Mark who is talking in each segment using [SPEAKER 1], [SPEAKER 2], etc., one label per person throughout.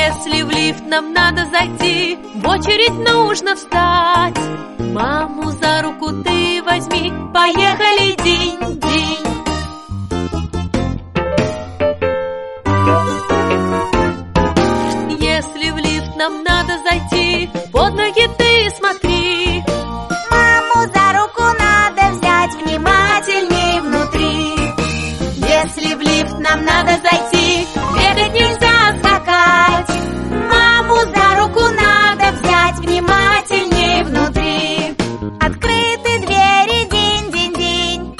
[SPEAKER 1] Если в лифт нам надо зайти, в очередь нужно встать. Маму за руку ты возьми, поехали день-день. Если в лифт нам надо зайти, под ноги ты Если в лифт нам надо зайти, бегать нельзя скакать.
[SPEAKER 2] Маму за руку надо взять внимательней внутри. Открыты двери, день-день-день.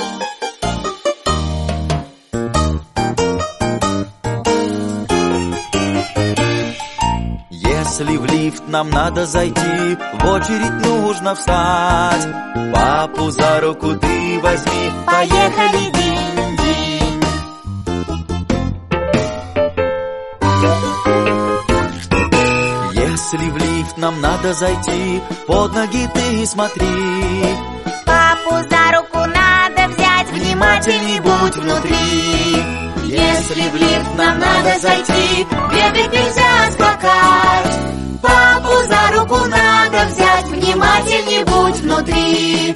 [SPEAKER 3] Если в лифт нам надо зайти, в очередь нужно встать. Папу за руку ты возьми, поехали Если в лифт нам надо зайти, под ноги ты смотри.
[SPEAKER 2] Папу за руку надо взять
[SPEAKER 3] Внимательней будь внутри. Если в лифт нам надо зайти, бегать нельзя скакать.
[SPEAKER 2] Папу за руку надо взять внимательней будь внутри.